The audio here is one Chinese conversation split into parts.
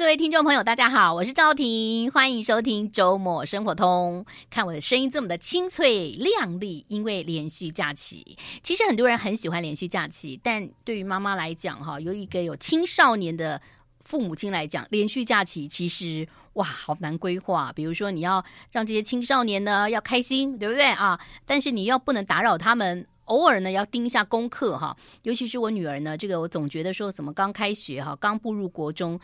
各位听众朋友，大家好，我是赵婷，欢迎收听周末生活通。看我的声音这么的清脆亮丽，因为连续假期。其实很多人很喜欢连续假期，但对于妈妈来讲，哈，有一个有青少年的父母亲来讲，连续假期其实哇，好难规划。比如说，你要让这些青少年呢要开心，对不对啊？但是你要不能打扰他们。偶尔呢，要盯一下功课哈，尤其是我女儿呢，这个我总觉得说，怎么刚开学哈，刚步入国中，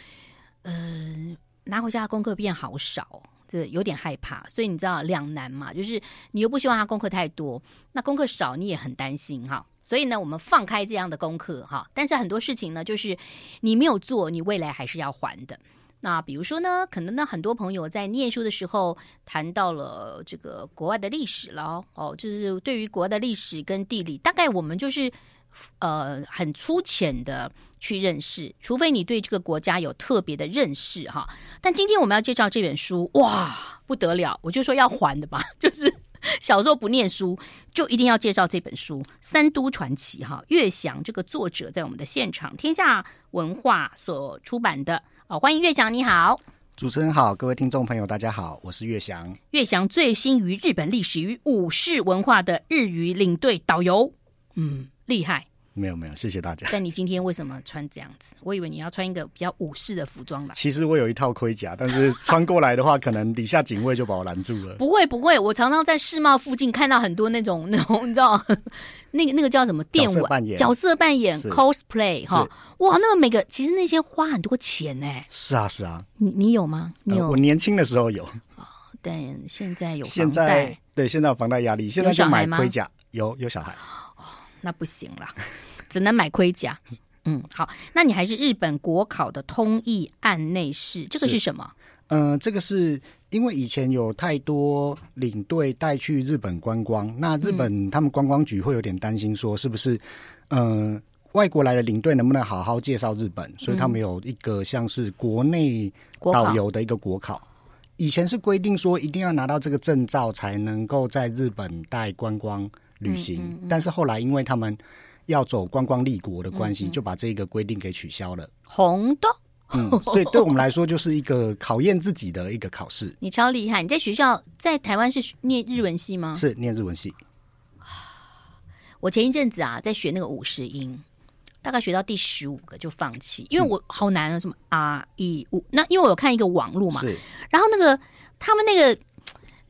嗯、拿回家的功课变好少，这有点害怕。所以你知道两难嘛，就是你又不希望他功课太多，那功课少你也很担心哈。所以呢，我们放开这样的功课哈，但是很多事情呢，就是你没有做，你未来还是要还的。那比如说呢，可能呢，很多朋友在念书的时候谈到了这个国外的历史了哦，就是对于国外的历史跟地理，大概我们就是呃很粗浅的去认识，除非你对这个国家有特别的认识哈。但今天我们要介绍这本书，哇，不得了，我就说要还的吧，就是小时候不念书，就一定要介绍这本书《三都传奇》哈。乐祥这个作者在我们的现场，天下文化所出版的。哦，欢迎乐祥，你好，主持人好，各位听众朋友，大家好，我是乐祥。乐祥醉心于日本历史与武士文化的日语领队导游，嗯，厉害。没有没有，谢谢大家。但你今天为什么穿这样子？我以为你要穿一个比较武士的服装吧。其实我有一套盔甲，但是穿过来的话，可能底下警卫就把我拦住了。不会不会，我常常在世贸附近看到很多那种 那种，你知道，那个那个叫什么？电玩角色扮演，角色扮演 cosplay 哈。哇，那么每个其实那些花很多钱呢。是啊是啊，你你有吗？你有？呃、我年轻的时候有。哦，但现在有房在对，现在有房贷压力，现在就买盔甲。有有，有小孩。哦，那不行了。只能买盔甲，嗯，好，那你还是日本国考的通译案内事，这个是什么？嗯、呃，这个是因为以前有太多领队带去日本观光，那日本他们观光局会有点担心，说是不是，嗯、呃，外国来的领队能不能好好介绍日本？所以他们有一个像是国内导游的一个国考，以前是规定说一定要拿到这个证照才能够在日本带观光旅行，但是后来因为他们要走观光立国的关系，就把这个规定给取消了。红的，嗯，所以对我们来说就是一个考验自己的一个考试。你超厉害！你在学校在台湾是念日文系吗？是念日文系。我前一阵子啊，在学那个五十音，大概学到第十五个就放弃，因为我好难啊，什么 R E 五。那因为我有看一个网络嘛，是。然后那个他们那个。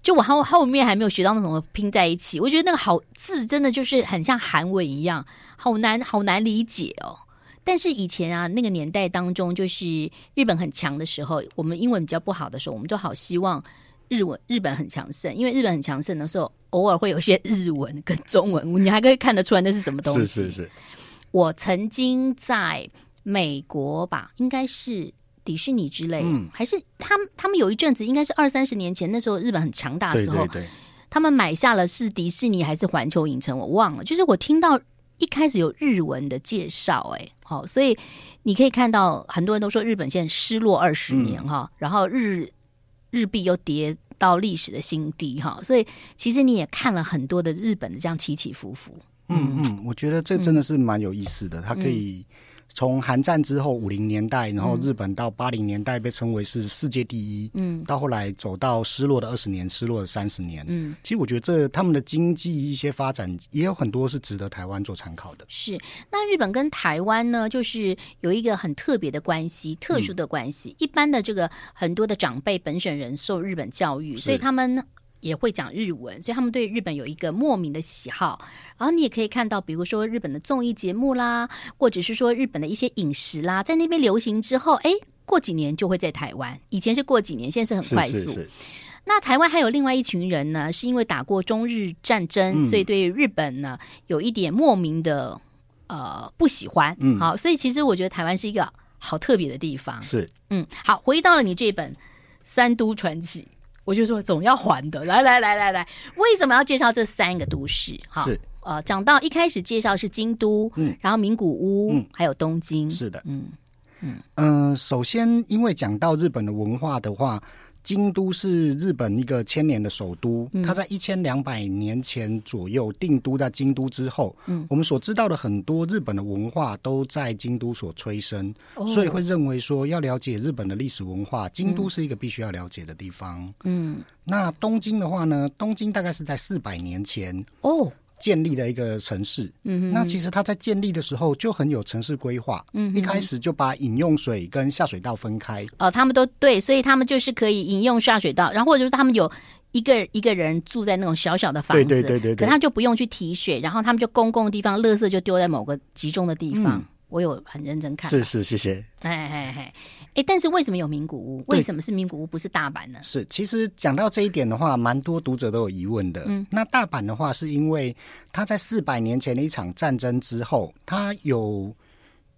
就我后后面还没有学到那种拼在一起，我觉得那个好字真的就是很像韩文一样，好难好难理解哦。但是以前啊，那个年代当中，就是日本很强的时候，我们英文比较不好的时候，我们就好希望日文日本很强盛，因为日本很强盛的时候，偶尔会有些日文跟中文，你还可以看得出来那是什么东西。是是是，我曾经在美国吧，应该是。迪士尼之类，嗯，还是他们他们有一阵子，应该是二三十年前，那时候日本很强大的时候，对对对，他们买下了是迪士尼还是环球影城，我忘了。就是我听到一开始有日文的介绍，哎，好，所以你可以看到很多人都说日本现在失落二十年哈，嗯，然后日日币又跌到历史的新低哈，所以其实你也看了很多的日本的这样起起伏伏。嗯嗯，我觉得这真的是蛮有意思的，它可以。从韩战之后五零年代，然后日本到八零年代被称为是世界第一，嗯，到后来走到失落的二十年，失落的三十年，嗯，其实我觉得这他们的经济一些发展也有很多是值得台湾做参考的。是，那日本跟台湾呢，就是有一个很特别的关系，特殊的关系。嗯、一般的这个很多的长辈本省人受日本教育，所以他们也会讲日文，所以他们对日本有一个莫名的喜好。然后你也可以看到，比如说日本的综艺节目啦，或者是说日本的一些饮食啦，在那边流行之后，哎，过几年就会在台湾。以前是过几年，现在是很快速。是是是。那台湾还有另外一群人呢，是因为打过中日战争，嗯、所以对日本呢有一点莫名的呃不喜欢。嗯，好，所以其实我觉得台湾是一个好特别的地方。是，嗯，好，回到了你这本《三都传奇》，我就说总要还的。来来来来来，为什么要介绍这三个都市？哈，是。呃，讲到一开始介绍是京都，嗯，然后名古屋，嗯，还有东京，是的，嗯嗯嗯、呃。首先，因为讲到日本的文化的话，京都是日本一个千年的首都，嗯、它在一千两百年前左右定都在京都之后，嗯，我们所知道的很多日本的文化都在京都所催生，哦、所以会认为说要了解日本的历史文化，京都是一个必须要了解的地方。嗯，那东京的话呢，东京大概是在四百年前哦。建立的一个城市，嗯，那其实它在建立的时候就很有城市规划，嗯，一开始就把饮用水跟下水道分开，哦，他们都对，所以他们就是可以饮用下水道，然后或者是他们有一个一个人住在那种小小的房子，对对对对，可他就不用去提水，然后他们就公共地方，垃圾就丢在某个集中的地方。嗯我有很认真看，是是，谢谢。哎哎哎，哎，但是为什么有名古屋？为什么是名古屋，不是大阪呢？是，其实讲到这一点的话，蛮多读者都有疑问的。嗯，那大阪的话，是因为他在四百年前的一场战争之后，他有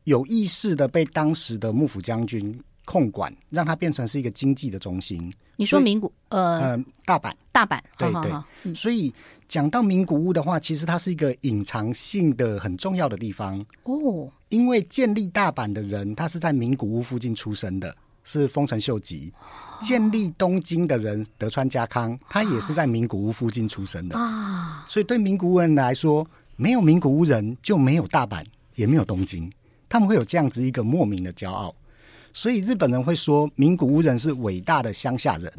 有意识的被当时的幕府将军控管，让它变成是一个经济的中心。你说名古呃呃大阪大阪对对，嗯、所以讲到名古屋的话，其实它是一个隐藏性的很重要的地方哦。因为建立大阪的人，他是在名古屋附近出生的，是丰臣秀吉；建立东京的人德川家康，他也是在名古屋附近出生的啊。所以对名古屋人来说，没有名古屋人就没有大阪，也没有东京，他们会有这样子一个莫名的骄傲。所以日本人会说名古屋人是伟大的乡下人。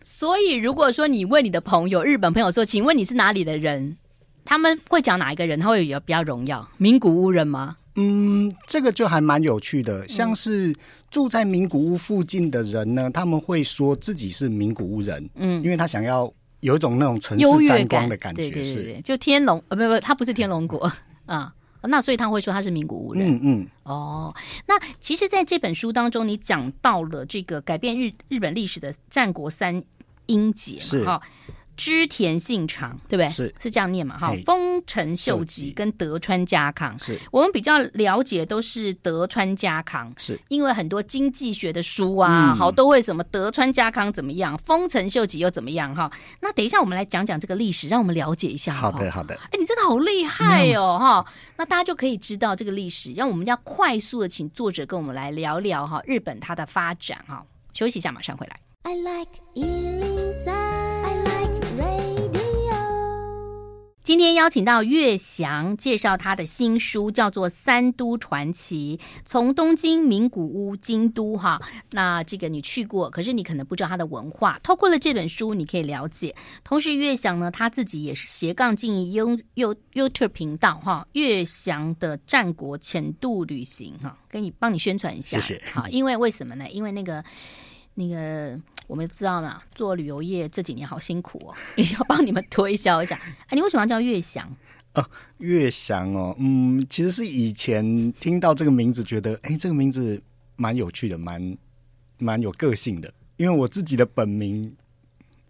所以如果说你问你的朋友，日本朋友说，请问你是哪里的人？他们会讲哪一个人？他会比较比较荣耀名古屋人吗？嗯，这个就还蛮有趣的。像是住在名古屋附近的人呢，他们会说自己是名古屋人。嗯，因为他想要有一种那种城市沾光的感觉。对对对对，就天龙呃，不不，他不是天龙国 啊。那所以他会说他是名古屋人。嗯嗯。哦，那其实在这本书当中，你讲到了这个改变日日本历史的战国三英杰嘛？哈。织田信长，对不对？是是这样念嘛？哈，丰臣秀吉跟德川家康，是我们比较了解都是德川家康，是因为很多经济学的书啊，好、嗯、都会什么德川家康怎么样，丰臣秀吉又怎么样哈。那等一下我们来讲讲这个历史，让我们了解一下好好。好的，好的。哎，你真的好厉害哦，哈、嗯！那大家就可以知道这个历史，让我们要快速的请作者跟我们来聊聊哈日本它的发展哈。休息一下，马上回来。I like 今天邀请到岳翔介绍他的新书，叫做《三都传奇》，从东京、名古屋、京都，哈，那这个你去过，可是你可能不知道他的文化。透过了这本书，你可以了解。同时，岳翔呢，他自己也是斜杠经营 You YouTube 频道，哈，岳翔的战国浅度旅行，哈，给你帮你宣传一下，谢谢。好，因为为什么呢？因为那个那个。我们知道嘛，做旅游业这几年好辛苦哦，也要帮你们推销一下。哎，你为什么要叫岳翔？哦，岳翔哦，嗯，其实是以前听到这个名字，觉得哎，这个名字蛮有趣的，蛮蛮有个性的。因为我自己的本名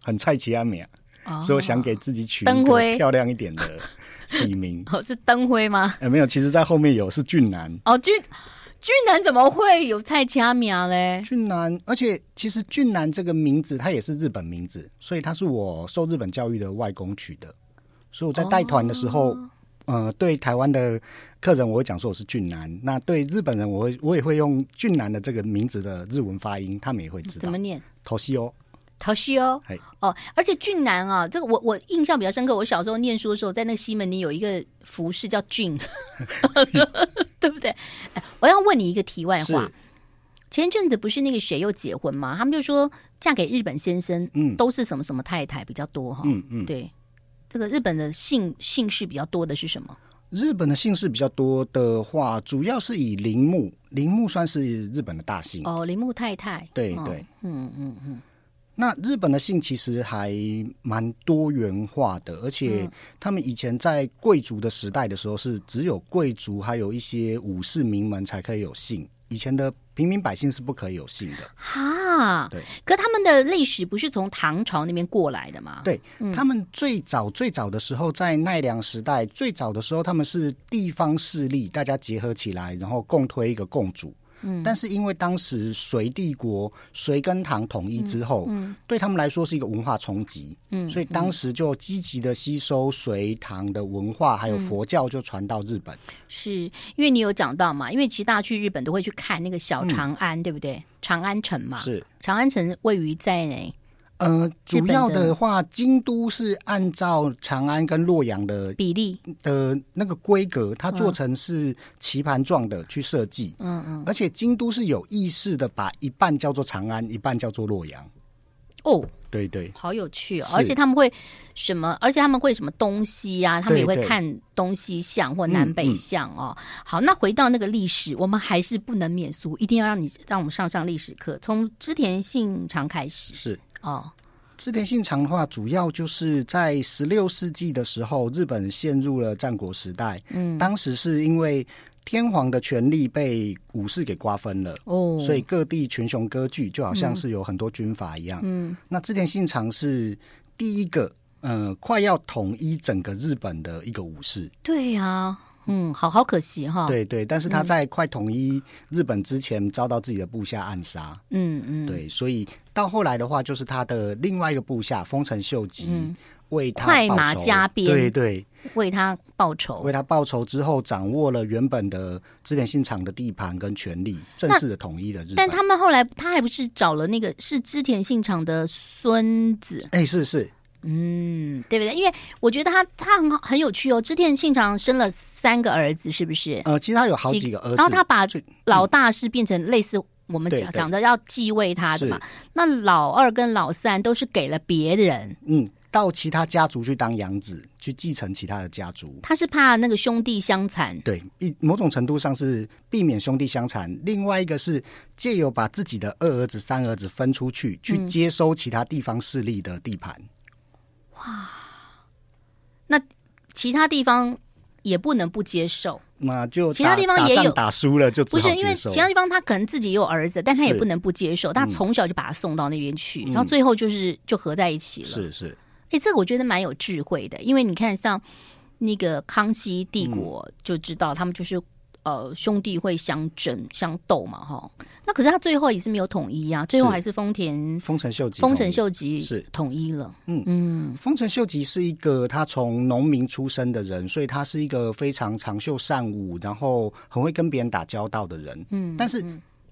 很蔡奇阿米啊，所以我想给自己取一个漂亮一点的笔名。哦，是灯辉吗？哎，没有，其实在后面有是俊男。哦，俊。俊男怎么会有蔡佳苗嘞？俊男，而且其实俊男这个名字，他也是日本名字，所以他是我受日本教育的外公取的。所以我在带团的时候，哦、呃，对台湾的客人，我会讲说我是俊男；那对日本人，我会我也会用俊男的这个名字的日文发音，他们也会知道怎么念。头西哦。陶西哦，哦，而且俊男啊，这个我我印象比较深刻。我小时候念书的时候，在那个西门里有一个服饰叫俊，对不对？我要问你一个题外话，前一阵子不是那个谁又结婚吗？他们就说嫁给日本先生，嗯，都是什么什么太太比较多哈，嗯嗯，对，这个日本的姓姓氏比较多的是什么？日本的姓氏比较多的话，主要是以铃木，铃木算是日本的大姓哦，铃木太太，对对，嗯嗯嗯。那日本的姓其实还蛮多元化的，而且他们以前在贵族的时代的时候，是只有贵族还有一些武士名门才可以有姓，以前的平民百姓是不可以有姓的。哈，对。可他们的历史不是从唐朝那边过来的吗？对，他们最早最早的时候，在奈良时代，最早的时候他们是地方势力，大家结合起来，然后共推一个共主。嗯，但是因为当时隋帝国隋跟唐统一之后，对他们来说是一个文化冲击，嗯，所以当时就积极的吸收隋唐的文化，还有佛教就传到日本。嗯、是因为你有讲到嘛？因为其实大家去日本都会去看那个小长安，嗯、对不对？长安城嘛，是长安城位于在哪？呃，主要的话，京都是按照长安跟洛阳的比例的那个规格，它做成是棋盘状的去设计。嗯嗯，而且京都是有意识的把一半叫做长安，一半叫做洛阳。哦，对对，好有趣哦！而且他们会什么？而且他们会什么东西呀？他们也会看东西向或南北向哦。好，那回到那个历史，我们还是不能免俗，一定要让你让我们上上历史课，从织田信长开始是。哦，织田信长的话，主要就是在十六世纪的时候，日本陷入了战国时代。嗯，当时是因为天皇的权力被武士给瓜分了，哦，所以各地群雄割据，就好像是有很多军阀一样。嗯，那织田信长是第一个，呃，快要统一整个日本的一个武士。对呀、啊。嗯，好好可惜哈。对对，但是他在快统一日本之前，遭到自己的部下暗杀。嗯嗯，对，所以到后来的话，就是他的另外一个部下丰臣秀吉为他快马加鞭，对对，为他报仇，为他报仇之后，掌握了原本的织田信长的地盘跟权力，正式的统一了日本。但他们后来，他还不是找了那个是织田信长的孙子？哎，是是。嗯，对不对？因为我觉得他他很好很有趣哦。织田信长生了三个儿子，是不是？呃，其实他有好几个儿子，然后他把老大是变成类似我们讲讲的要继位他的嘛。那老二跟老三都是给了别人，嗯，到其他家族去当养子，去继承其他的家族。他是怕那个兄弟相残，对，一某种程度上是避免兄弟相残。另外一个是借由把自己的二儿子、三儿子分出去，去接收其他地方势力的地盘。哇，那其他地方也不能不接受，那就其他地方也有。打输了就不是因为其他地方他可能自己也有儿子，但他也不能不接受，他从小就把他送到那边去，然后最后就是就合在一起了。是是，哎，这个我觉得蛮有智慧的，因为你看像那个康熙帝国就知道他们就是。呃，兄弟会相争相斗嘛，哈。那可是他最后也是没有统一呀、啊，最后还是丰田丰臣秀吉，丰臣秀吉是统一了。嗯嗯，丰臣秀吉是一个他从农民出身的人，所以他是一个非常长袖善舞，然后很会跟别人打交道的人。嗯，但是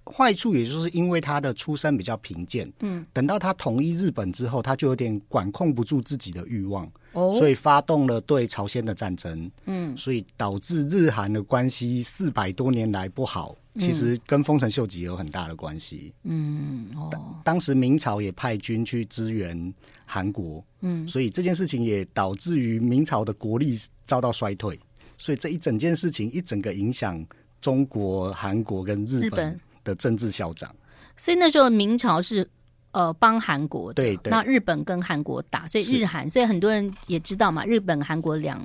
坏处也就是因为他的出身比较贫贱。嗯，等到他统一日本之后，他就有点管控不住自己的欲望。哦，所以发动了对朝鲜的战争，嗯，所以导致日韩的关系四百多年来不好，其实跟丰臣秀吉有很大的关系，嗯，哦，当时明朝也派军去支援韩国，嗯，所以这件事情也导致于明朝的国力遭到衰退，所以这一整件事情一整个影响中国、韩国跟日本。的政治嚣张，所以那时候明朝是。呃，帮韩国的，对对，那日本跟韩国打，所以日韩，所以很多人也知道嘛，日本、韩国两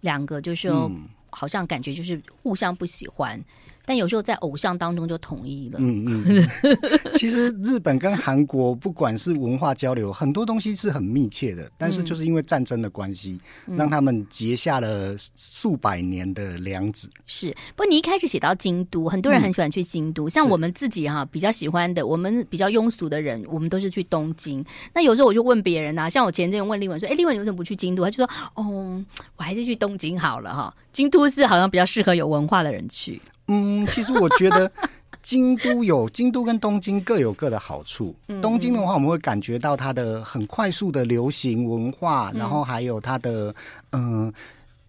两个就是说，嗯、好像感觉就是互相不喜欢。但有时候在偶像当中就统一了。嗯嗯，其实日本跟韩国不管是文化交流，很多东西是很密切的，但是就是因为战争的关系，嗯、让他们结下了数百年的梁子。是，不过你一开始写到京都，很多人很喜欢去京都，嗯、像我们自己哈、啊、比较喜欢的，我们比较庸俗的人，我们都是去东京。那有时候我就问别人啊，像我前阵问丽文说：“哎，丽文你为什么不去京都？”他就说：“哦，我还是去东京好了哈，京都是好像比较适合有文化的人去。”嗯，其实我觉得京都有京都跟东京各有各的好处。东京的话，我们会感觉到它的很快速的流行文化，然后还有它的嗯。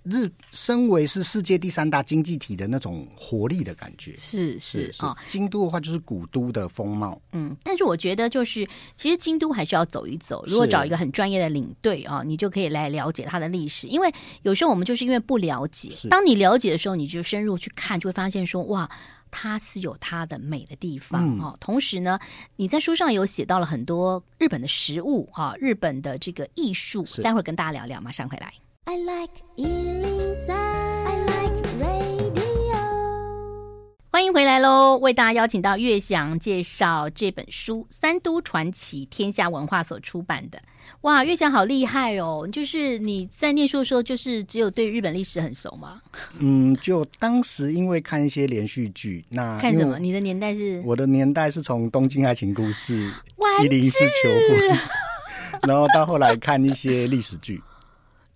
日身为是世界第三大经济体的那种活力的感觉，是是啊。哦、京都的话就是古都的风貌，嗯。但是我觉得就是，其实京都还是要走一走。如果找一个很专业的领队啊，你就可以来了解它的历史。因为有时候我们就是因为不了解，当你了解的时候，你就深入去看，就会发现说哇，它是有它的美的地方啊。嗯、同时呢，你在书上有写到了很多日本的食物啊，日本的这个艺术，待会儿跟大家聊聊，马上回来。I like 103, I like radio. 欢迎回来喽！为大家邀请到月翔介绍这本书《三都传奇》，天下文化所出版的。哇，月翔好厉害哦！就是你在念书的时候，就是只有对日本历史很熟吗？嗯，就当时因为看一些连续剧，那看什么？你的年代是？我的年代是从《东京爱情故事》一零四求婚，然后到后来看一些历史剧。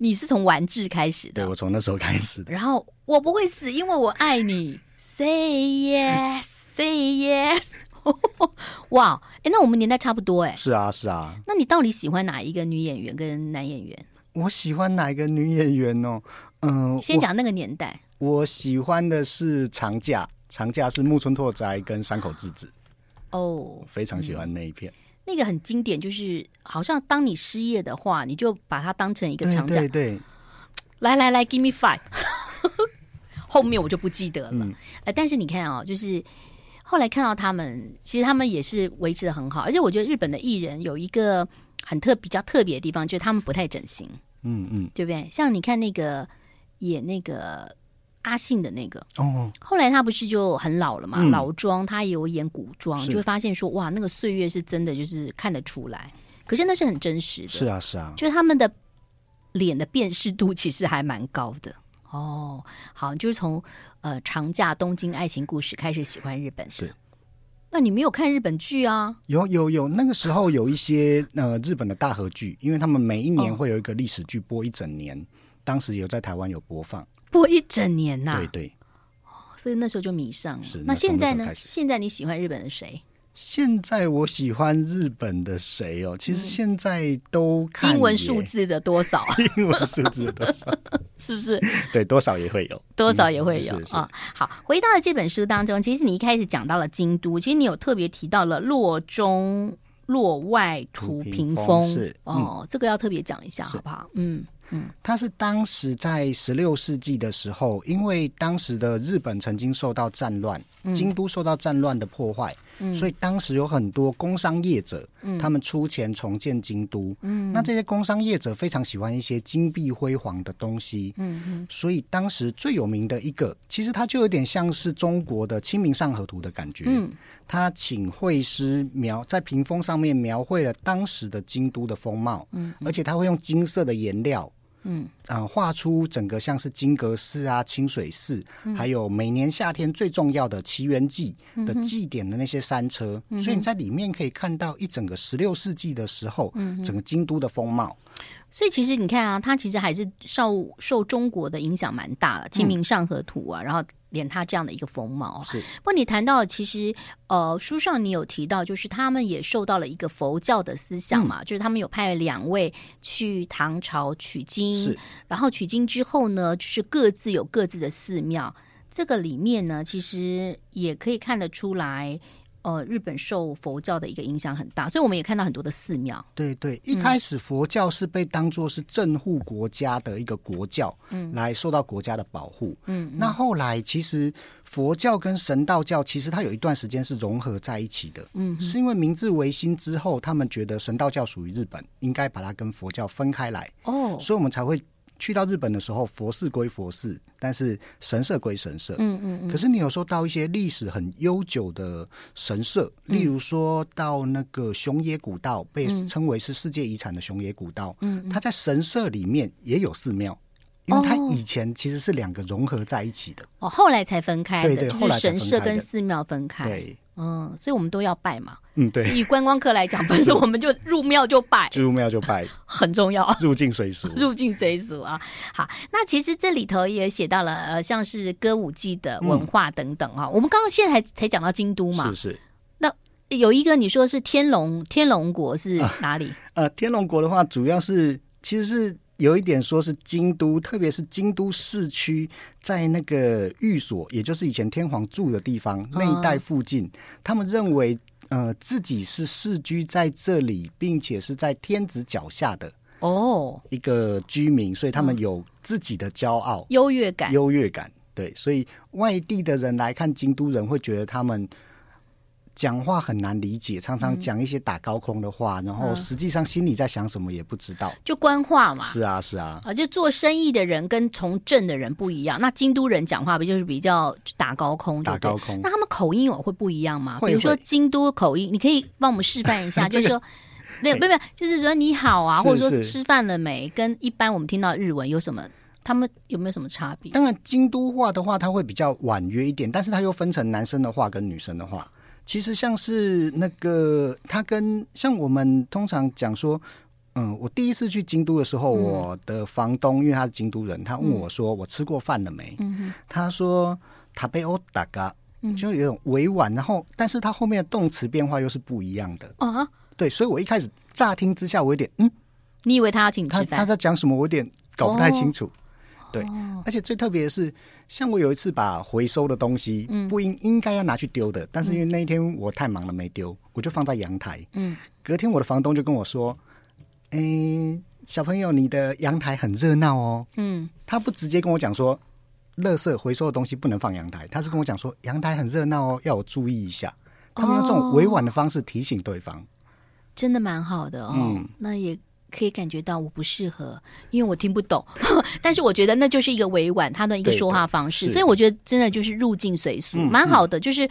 你是从玩智开始的？对，我从那时候开始的。然后我不会死，因为我爱你。Say yes, say yes。哇，哎，那我们年代差不多哎。是啊，是啊。那你到底喜欢哪一个女演员跟男演员？我喜欢哪一个女演员哦？嗯、呃，先讲那个年代我。我喜欢的是长假，长假是木村拓哉跟山口智子。哦，非常喜欢那一片。嗯那个很经典，就是好像当你失业的话，你就把它当成一个长假。对对对，来来来，Give me five。后面我就不记得了。嗯、呃，但是你看啊、哦，就是后来看到他们，其实他们也是维持的很好。而且我觉得日本的艺人有一个很特比较特别的地方，就是他们不太整形。嗯嗯，对不对？像你看那个演那个。阿信的那个哦，后来他不是就很老了嘛？嗯、老庄他也有演古装，就会发现说哇，那个岁月是真的，就是看得出来。可是那是很真实的，是啊是啊，就是他们的脸的辨识度其实还蛮高的哦。好，就是从呃长假东京爱情故事开始喜欢日本是。那你没有看日本剧啊？有有有，那个时候有一些呃日本的大河剧，因为他们每一年会有一个历史剧播一整年，哦、当时有在台湾有播放。播一整年呐、啊，对对，所以那时候就迷上了。是，那现在呢？现在你喜欢日本的谁？现在我喜欢日本的谁哦？其实现在都看 英文数字的多少？英文数字的多少？是不是？对，多少也会有，多少也会有啊、嗯哦。好，回到了这本书当中，其实你一开始讲到了京都，其实你有特别提到了洛中洛外图屏风，是、嗯、哦，这个要特别讲一下，好不好？嗯。嗯，它是当时在十六世纪的时候，因为当时的日本曾经受到战乱，京都受到战乱的破坏，嗯，所以当时有很多工商业者，嗯，他们出钱重建京都，嗯，那这些工商业者非常喜欢一些金碧辉煌的东西，嗯嗯，所以当时最有名的一个，其实它就有点像是中国的《清明上河图》的感觉，嗯，他请绘师描在屏风上面描绘了当时的京都的风貌，嗯，而且他会用金色的颜料。嗯，啊，画出整个像是金阁寺啊、清水寺，嗯、还有每年夏天最重要的祈园祭的祭典的那些山车，嗯、所以你在里面可以看到一整个十六世纪的时候，嗯、整个京都的风貌。所以其实你看啊，他其实还是受受中国的影响蛮大的，《清明上河图》啊，嗯、然后连他这样的一个风貌。是，不过你谈到其实呃，书上你有提到，就是他们也受到了一个佛教的思想嘛，嗯、就是他们有派两位去唐朝取经，然后取经之后呢，就是各自有各自的寺庙，这个里面呢，其实也可以看得出来。呃，日本受佛教的一个影响很大，所以我们也看到很多的寺庙。对对，一开始佛教是被当作是镇护国家的一个国教，嗯，来受到国家的保护。嗯，那后来其实佛教跟神道教其实它有一段时间是融合在一起的。嗯，是因为明治维新之后，他们觉得神道教属于日本，应该把它跟佛教分开来。哦，所以我们才会。去到日本的时候，佛寺归佛寺，但是神社归神社。嗯嗯嗯。可是你有说到一些历史很悠久的神社，嗯、例如说到那个熊野古道，被称为是世界遗产的熊野古道。嗯，它在神社里面也有寺庙，因为它以前其实是两个融合在一起的。哦，后来才分开的。对对，后来神社跟寺庙分开。对。嗯，所以我们都要拜嘛。嗯，对。以观光客来讲，不是我们就 入庙就拜，入庙就拜，很重要。入境随俗，入境随俗啊。好，那其实这里头也写到了，呃，像是歌舞伎的文化等等啊。嗯、我们刚刚现在才才讲到京都嘛，是是。那有一个你说是天龙天龙国是哪里？呃，呃，天龙国的话，主要是其实是。有一点说是京都，特别是京都市区，在那个寓所，也就是以前天皇住的地方那一带附近，他们认为呃自己是世居在这里，并且是在天子脚下的哦。一个居民，所以他们有自己的骄傲、优越感、优越感。对，所以外地的人来看京都人会觉得他们讲话很难理解，常常讲一些打高空的话，嗯、然后实际上心里在想什么也不知道，就官话嘛。是啊，是啊，啊，就做生意的人跟从政的人不一样。那京都人讲话不就是比较打高空？打高空。那他们口音有会不一样吗？会会比如说京都口音，你可以帮我们示范一下，就是说，没有没有，就是说你好啊，或者说吃饭了没，跟一般我们听到日文有什么？他们有没有什么差别？当然，京都话的话，它会比较婉约一点，但是它又分成男生的话跟女生的话。其实像是那个，他跟像我们通常讲说，嗯，我第一次去京都的时候，嗯、我的房东因为他是京都人，他问我说：“我吃过饭了没？”嗯、他说：“他被欧打嘎”，就有种委婉，然后但是他后面的动词变化又是不一样的啊。对，所以我一开始乍听之下，我有点嗯，你以为他要请你吃饭？他他在讲什么？我有点搞不太清楚。哦对，而且最特别的是，像我有一次把回收的东西，不应应该要拿去丢的，但是因为那一天我太忙了没丢，我就放在阳台。嗯，隔天我的房东就跟我说：“哎，小朋友，你的阳台很热闹哦。”嗯，他不直接跟我讲说，垃圾回收的东西不能放阳台，他是跟我讲说，阳台很热闹哦，要我注意一下。他们用这种委婉的方式提醒对方，真的蛮好的哦。嗯，那也。可以感觉到我不适合，因为我听不懂。但是我觉得那就是一个委婉他的一个说话方式，所以我觉得真的就是入境随俗，蛮好的。就是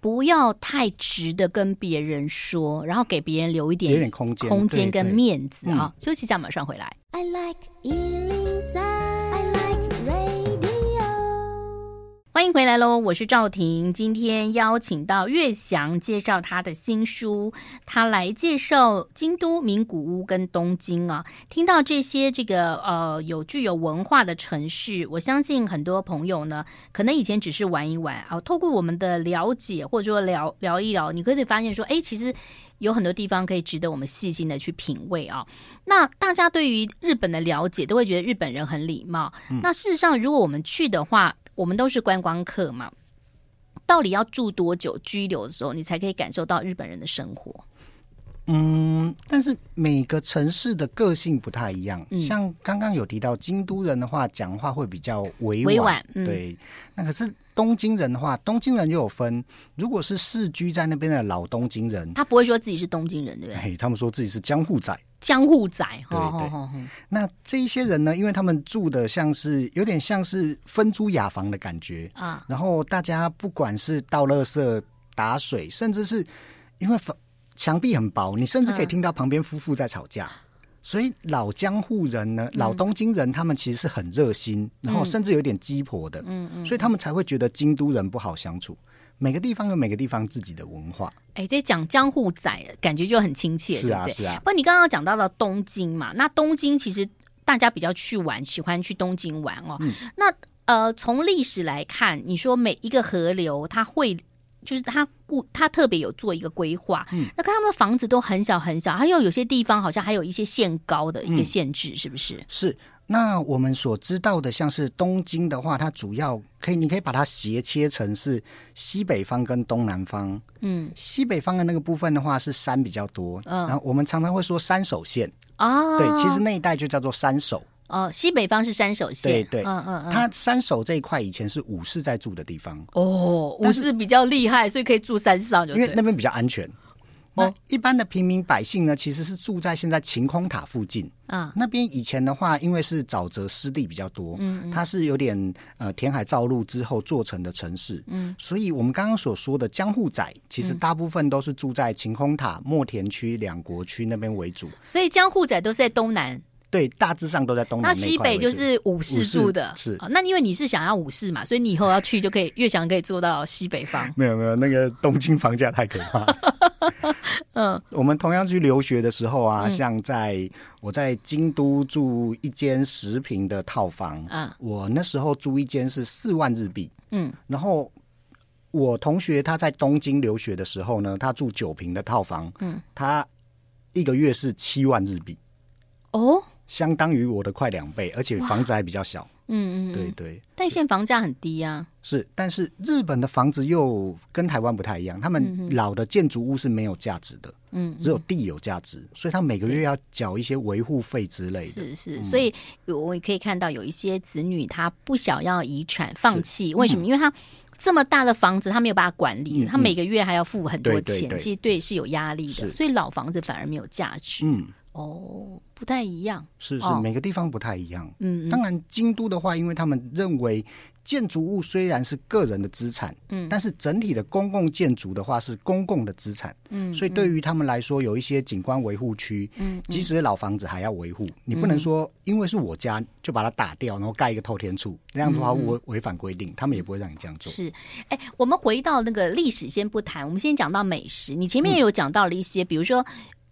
不要太直的跟别人说，然后给别人留一点空间、空间跟面子啊。休息一下，马上回来。I like 欢迎回来喽！我是赵婷，今天邀请到岳翔介绍他的新书，他来介绍京都名古屋跟东京啊。听到这些这个呃有具有文化的城市，我相信很多朋友呢，可能以前只是玩一玩啊，透过我们的了解或者说聊聊一聊，你可以发现说，哎，其实有很多地方可以值得我们细心的去品味啊。那大家对于日本的了解，都会觉得日本人很礼貌。嗯、那事实上，如果我们去的话，我们都是观光客嘛，到底要住多久居留的时候，你才可以感受到日本人的生活？嗯，但是每个城市的个性不太一样。嗯、像刚刚有提到京都人的话，讲话会比较委婉。委婉嗯、对，那可是东京人的话，东京人又有分。如果是世居在那边的老东京人，他不会说自己是东京人，对不对？嘿，他们说自己是江户仔。江户仔，对对。那这一些人呢，因为他们住的像是有点像是分租雅房的感觉啊。然后大家不管是倒垃圾、打水，甚至是因为房墙壁很薄，你甚至可以听到旁边夫妇在吵架。所以老江户人呢，老东京人，他们其实是很热心，然后甚至有点鸡婆的。嗯嗯。所以他们才会觉得京都人不好相处。每个地方有每个地方自己的文化。哎，这讲江户仔，感觉就很亲切，是啊，对不对？是啊。不你刚刚讲到了东京嘛，那东京其实大家比较去玩，喜欢去东京玩哦。嗯、那呃，从历史来看，你说每一个河流，它会就是它故它特别有做一个规划。嗯。那看他们的房子都很小很小，还有有些地方好像还有一些限高的一个限制，嗯、是不是？是。那我们所知道的，像是东京的话，它主要可以，你可以把它斜切成是西北方跟东南方。嗯，西北方的那个部分的话是山比较多，嗯，然后我们常常会说山手线哦，对，其实那一带就叫做山手。哦，西北方是山手线，对对，嗯嗯嗯，它山手这一块以前是武士在住的地方。哦，武士比较厉害，所以可以住山上就，因为那边比较安全。那一般的平民百姓呢，其实是住在现在晴空塔附近啊。那边以前的话，因为是沼泽湿地比较多，嗯，嗯，它是有点呃填海造陆之后做成的城市，嗯，所以我们刚刚所说的江户仔，其实大部分都是住在晴空塔、墨田区、两国区那边为主。所以江户仔都是在东南。对，大致上都在东南那。那西北就是武士住的，是、哦。那因为你是想要武士嘛，所以你以后要去就可以越想可以做到西北方。没有没有，那个东京房价太可怕。嗯，我们同样去留学的时候啊，嗯、像在我在京都住一间十平的套房，嗯，我那时候租一间是四万日币，嗯，然后我同学他在东京留学的时候呢，他住九平的套房，嗯，他一个月是七万日币，哦。相当于我的快两倍，而且房子还比较小。嗯嗯，对对。但现在房价很低啊。是，但是日本的房子又跟台湾不太一样，他们老的建筑物是没有价值的，嗯，只有地有价值，所以他每个月要缴一些维护费之类的。是是，所以我也可以看到有一些子女他不想要遗产放弃，为什么？因为他。这么大的房子，他没有办法管理，嗯、他每个月还要付很多钱，对对对，其实对是有压力的，所以老房子反而没有价值。嗯，哦，不太一样，是是、哦，每个地方不太一样。嗯，当然京都的话，因为他们认为。建筑物虽然是个人的资产，嗯，但是整体的公共建筑的话是公共的资产，嗯，所以对于他们来说，有一些景观维护区，嗯，即使老房子还要维护，你不能说因为是我家就把它打掉，然后盖一个透天处，那样的话违违反规定，他们也不会让你这样做。是，哎，我们回到那个历史先不谈，我们先讲到美食。你前面也有讲到了一些，比如说。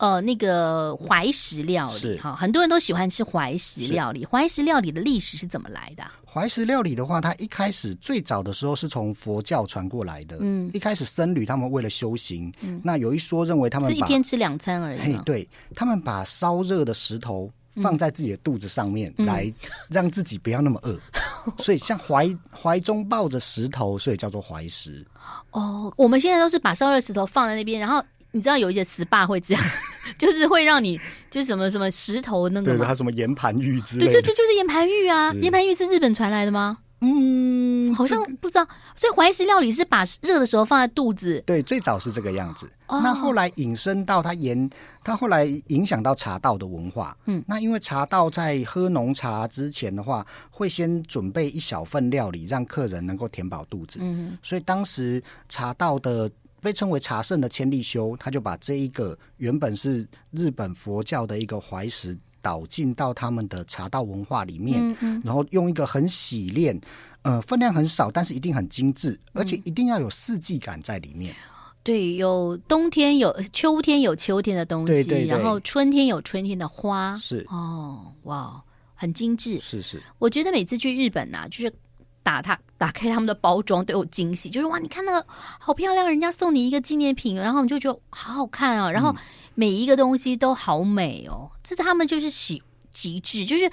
呃，那个怀石料理哈，很多人都喜欢吃怀石料理。怀石料理的历史是怎么来的？怀石料理的话，它一开始最早的时候是从佛教传过来的。嗯，一开始僧侣他们为了修行，嗯，那有一说认为他们是一天吃两餐而已。嘿，对，他们把烧热的石头放在自己的肚子上面，嗯，来让自己不要那么饿。嗯，所以像怀怀中抱着石头，所以叫做怀石。哦，我们现在都是把烧热石头放在那边，然后。你知道有一些 SPA 会这样，就是会让你就是什么什么石头那个，对，它什么岩盘浴之类的。对对对，就是岩盘浴啊！岩盘浴是日本传来的吗？嗯，好像不知道。所以怀石料理是把热的时候放在肚子。对，最早是这个样子。哦、那后来引申到它沿，它后来影响到茶道的文化。嗯，那因为茶道在喝浓茶之前的话，会先准备一小份料理，让客人能够填饱肚子。嗯，所以当时茶道的。被称为茶圣的千利休，他就把这一个原本是日本佛教的一个怀石导进到他们的茶道文化里面，嗯嗯，然后用一个很洗练，呃，分量很少，但是一定很精致，而且一定要有四季感在里面。对，有冬天有秋天有秋天的东西，对对对，然后春天有春天的花，是哦，哇，很精致，是是。我觉得每次去日本呐、啊，就是。打他打开他们的包装都有惊喜，就是哇，你看那个好漂亮，人家送你一个纪念品，然后你就觉得好好看啊，然后每一个东西都好美哦，这是他们就是喜极致，就是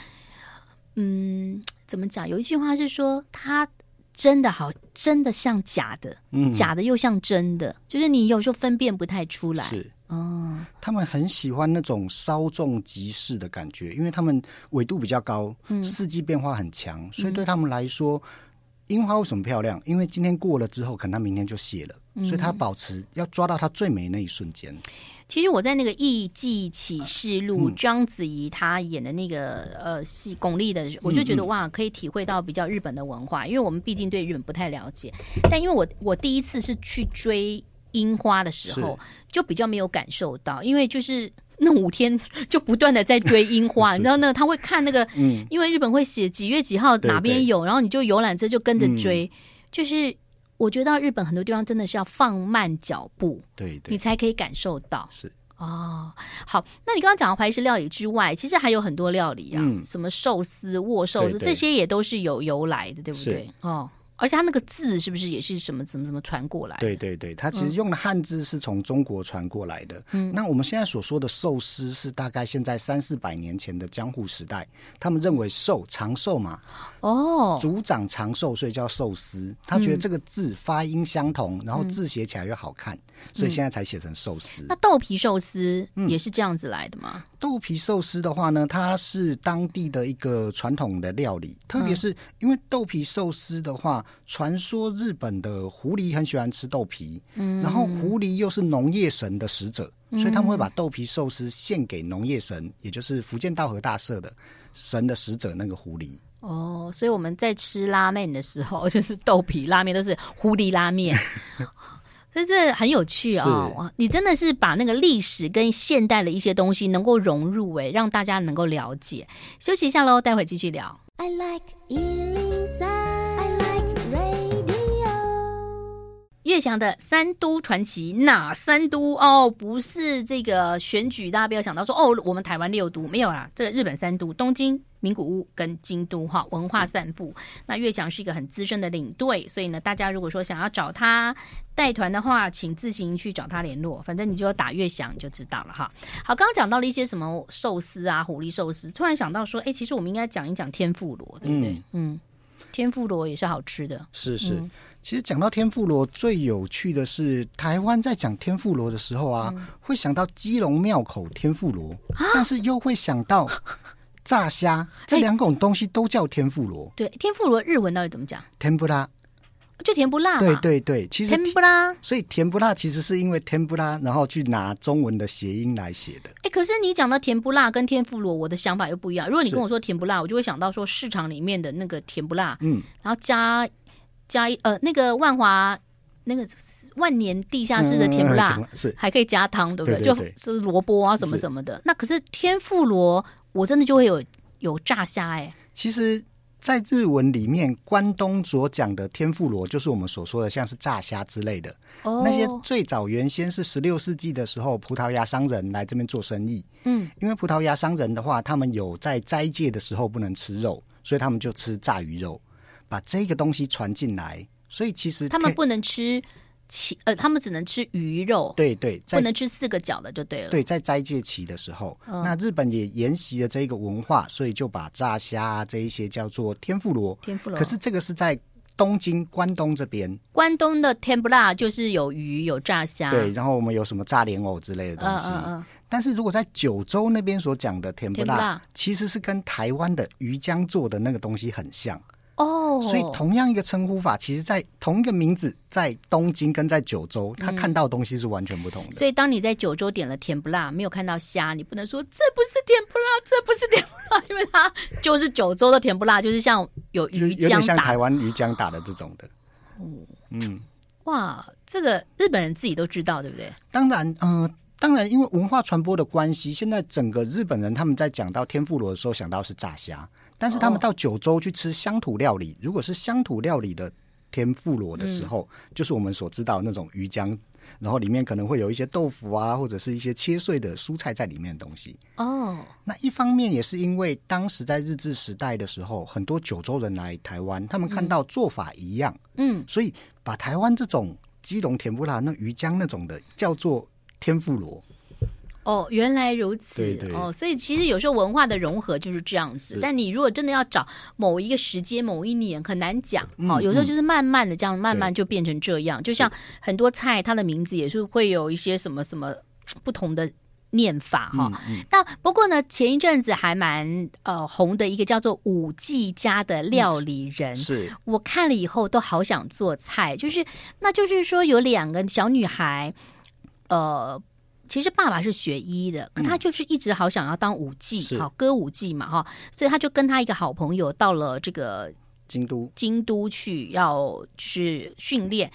嗯，怎么讲？有一句话是说，他真的好，真的像假的，嗯，假的又像真的，就是你有时候分辨不太出来。是哦，他们很喜欢那种稍纵即逝的感觉，因为他们纬度比较高，嗯，四季变化很强，所以对他们来说，樱花为什么漂亮？因为今天过了之后，可能它明天就谢了，所以它保持要抓到它最美那一瞬间。其实我在那个《艺伎启示录》，章子怡她演的那个呃戏，巩俐的，我就觉得哇，可以体会到比较日本的文化，因为我们毕竟对日本不太了解。但因为我我第一次是去追。樱花的时候就比较没有感受到，因为就是 那五天就不断的在追樱花，你知道那他会看那个，嗯，因为日本会写几月几号哪边有，然后你就游览车就跟着追，就是我觉得日本很多地方真的是要放慢脚步，对，你才可以感受到。是。哦，好，那你刚刚讲的怀石料理之外，其实还有很多料理啊，什么寿司、握寿司这些也都是有由来的，对不对？哦。而且它那个字是不是也是什么怎么怎么传过来？对对对，它其实用的汉字是从中国传过来的。嗯，那我们现在所说的寿司是大概现在三四百年前的江户时代，他们认为寿长寿嘛，哦，族长长寿，所以叫寿司。他觉得这个字发音相同，嗯、然后字写起来又好看，所以现在才写成寿司。嗯、那豆皮寿司也是这样子来的吗？嗯、豆皮寿司的话呢，它是当地的一个传统的料理，特别是因为豆皮寿司的话。传说日本的狐狸很喜欢吃豆皮，嗯，然后狐狸又是农业神的使者，嗯，所以他们会把豆皮寿司献给农业神，也就是福建道和大社的神的使者那个狐狸。哦，所以我们在吃拉面的时候，就是豆皮拉面都是狐狸拉面，所以这很有趣啊，哦！你真的是把那个历史跟现代的一些东西能够融入，哎，让大家能够了解。休息一下喽，待会儿继续聊。I like 乐祥的三都传奇，哪三都哦？不是这个选举，大家不要想到说哦，我们台湾六都没有啦。这个日本三都，东京、名古屋跟京都哈，文化散步。那月翔是一个很资深的领队，所以呢，大家如果说想要找他带团的话，请自行去找他联络。反正你就打月翔你就知道了哈。好，刚刚讲到了一些什么寿司啊，狐狸寿司，突然想到说，哎，其实我们应该讲一讲天妇罗，对不对？嗯，嗯天妇罗也是好吃的，是是。嗯其实讲到天妇罗，最有趣的是台湾在讲天妇罗的时候啊，嗯、会想到基隆庙口天妇罗，但是又会想到炸虾，这两种东西都叫天妇罗。对，天妇罗日文到底怎么讲？天不拉。就甜不辣。对对对，其实甜不辣，所以甜不辣其实是因为甜不辣，然后去拿中文的谐音来写的。哎，可是你讲到甜不辣跟天妇罗，我的想法又不一样。如果你跟我说甜不辣，我就会想到说市场里面的那个甜不辣，嗯，然后加加一呃那个万华那个万年地下室的甜不辣，嗯、是还可以加汤，对不对？对对对就是萝卜啊什么什么的。那可是天妇罗，我真的就会有有炸虾哎、欸。其实。在日文里面，关东所讲的天妇罗，就是我们所说的像是炸虾之类的。Oh. 那些最早原先是十六世纪的时候，葡萄牙商人来这边做生意。嗯，因为葡萄牙商人的话，他们有在斋戒的时候不能吃肉，所以他们就吃炸鱼肉，把这个东西传进来。所以其实他们不能吃。期呃，他们只能吃鱼肉，对对，不能吃四个角的就对了。对，在斋戒期的时候，嗯、那日本也沿袭了这一个文化，所以就把炸虾、啊、这一些叫做天妇罗。天妇罗，可是这个是在东京关东这边。关东的天不辣就是有鱼有炸虾，对，然后我们有什么炸莲藕之类的东西。嗯嗯嗯。但是如果在九州那边所讲的天不辣，其实是跟台湾的鱼浆做的那个东西很像。哦，oh, 所以同样一个称呼法，其实，在同一个名字，在东京跟在九州，他看到的东西是完全不同的。嗯、所以，当你在九州点了甜不辣，没有看到虾，你不能说这不是甜不辣，这不是甜不辣，因为它就是九州的甜不辣，就是像有鱼浆，有点像台湾鱼浆打的这种的。嗯嗯，哇，这个日本人自己都知道，对不对？当然，嗯、呃，当然，因为文化传播的关系，现在整个日本人他们在讲到天妇罗的时候，想到是炸虾。但是他们到九州去吃乡土料理，如果是乡土料理的天妇罗的时候，嗯、就是我们所知道的那种鱼浆，然后里面可能会有一些豆腐啊，或者是一些切碎的蔬菜在里面的东西。哦，那一方面也是因为当时在日治时代的时候，很多九州人来台湾，他们看到做法一样，嗯，所以把台湾这种基隆甜不辣那鱼浆那种的叫做天妇罗。哦，原来如此。对对哦，所以其实有时候文化的融合就是这样子。但你如果真的要找某一个时间、某一年，很难讲。嗯、哦，有时候就是慢慢的这样，慢慢就变成这样。就像很多菜，它的名字也是会有一些什么什么不同的念法哈。那、嗯嗯、不过呢，前一阵子还蛮呃红的一个叫做五季家的料理人，嗯、是我看了以后都好想做菜。就是那就是说有两个小女孩，呃。其实爸爸是学医的，可他就是一直好想要当舞伎，好歌舞伎嘛哈，所以他就跟他一个好朋友到了这个京都，京都去要去训练。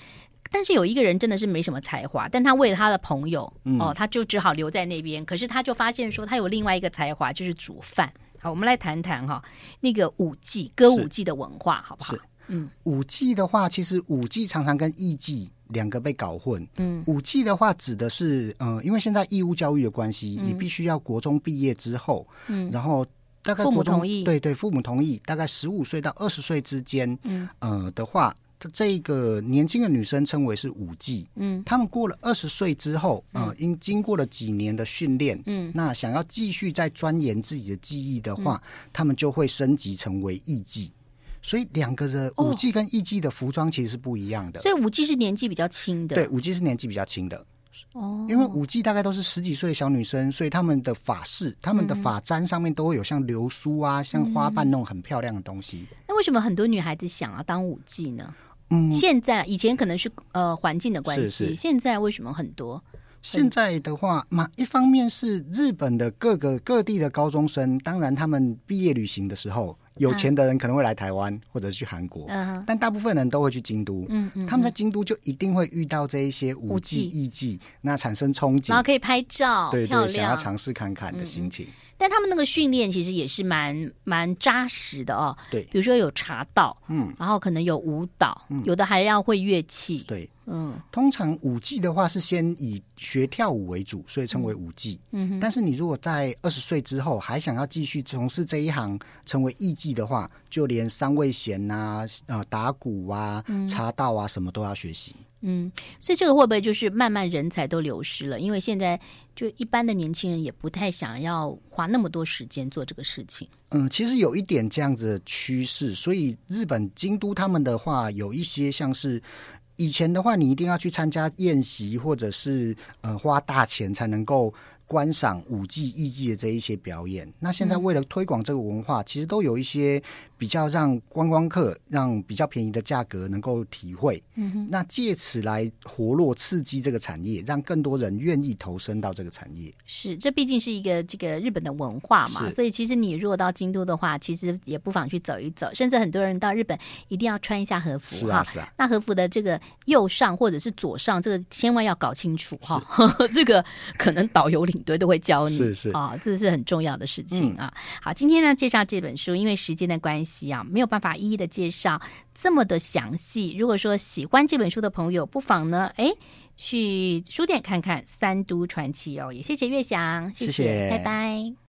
但是有一个人真的是没什么才华，但他为了他的朋友哦，他就只好留在那边。可是他就发现说，他有另外一个才华，就是煮饭。好，我们来谈谈哈那个舞伎歌舞伎的文化，好不好？嗯，舞伎的话，其实舞伎常常跟艺伎。两个被搞混。嗯，五 G 的话指的是，呃，因为现在义务教育的关系，嗯、你必须要国中毕业之后，嗯，然后大概国中，父母同意，对对，父母同意，大概十五岁到二十岁之间，嗯，呃的话，这个年轻的女生称为是五 G，。嗯，他们过了二十岁之后，呃，因经过了几年的训练，嗯，那想要继续再钻研自己的技艺的话，嗯、他们就会升级成为艺伎。所以两个人五 G 跟艺伎的服装其实是不一样的。所以五 G 是年纪比较轻的。对，五 G 是年纪比较轻的。哦，因为五 G 大概都是十几岁的小女生，所以她们的发饰、她们的发簪上面都会有像流苏啊、像花瓣那种很漂亮的东西。那为什么很多女孩子想要当舞伎呢？嗯，现在以前可能是呃环境的关系，是是现在为什么很多？现在的话嘛，一方面是日本的各个各地的高中生，当然他们毕业旅行的时候。有钱的人可能会来台湾或者是去韩国，嗯、但大部分人都会去京都。嗯嗯，他们在京都就一定会遇到这一些舞技。艺伎，那产生憧憬，然后可以拍照，对对，想要尝试看看的心情。但他们那个训练其实也是蛮蛮扎实的哦。对，比如说有茶道，嗯，然后可能有舞蹈，嗯，有的还要会乐器。对，嗯，通常舞技的话是先以学跳舞为主，所以称为舞技。嗯。但是你如果在二十岁之后还想要继续从事这一行，成为艺伎的话，就连三味弦啊、呃打鼓啊、茶道啊什么都要学习。嗯，所以这个会不会就是慢慢人才都流失了？因为现在就一般的年轻人也不太想要花那么多时间做这个事情。嗯，其实有一点这样子的趋势，所以日本京都他们的话，有一些像是以前的话，你一定要去参加宴席，或者是呃花大钱才能够。观赏舞伎、艺伎的这一些表演，那现在为了推广这个文化，嗯、其实都有一些比较让观光客让比较便宜的价格能够体会，嗯哼，那借此来活络刺激这个产业，让更多人愿意投身到这个产业。是，这毕竟是一个这个日本的文化嘛，所以其实你如果到京都的话，其实也不妨去走一走，甚至很多人到日本一定要穿一下和服，是啊，是啊。那和服的这个右上或者是左上，这个千万要搞清楚哈，这个可能导游领队都会教你，是是。啊，这是很重要的事情啊。嗯、好，今天呢介绍这本书，因为时间的关系啊，没有办法一一的介绍这么的详细。如果说喜欢这本书的朋友，不妨呢，哎，去书店看看《三都传奇》哦。也谢谢月翔，谢谢，谢谢拜拜。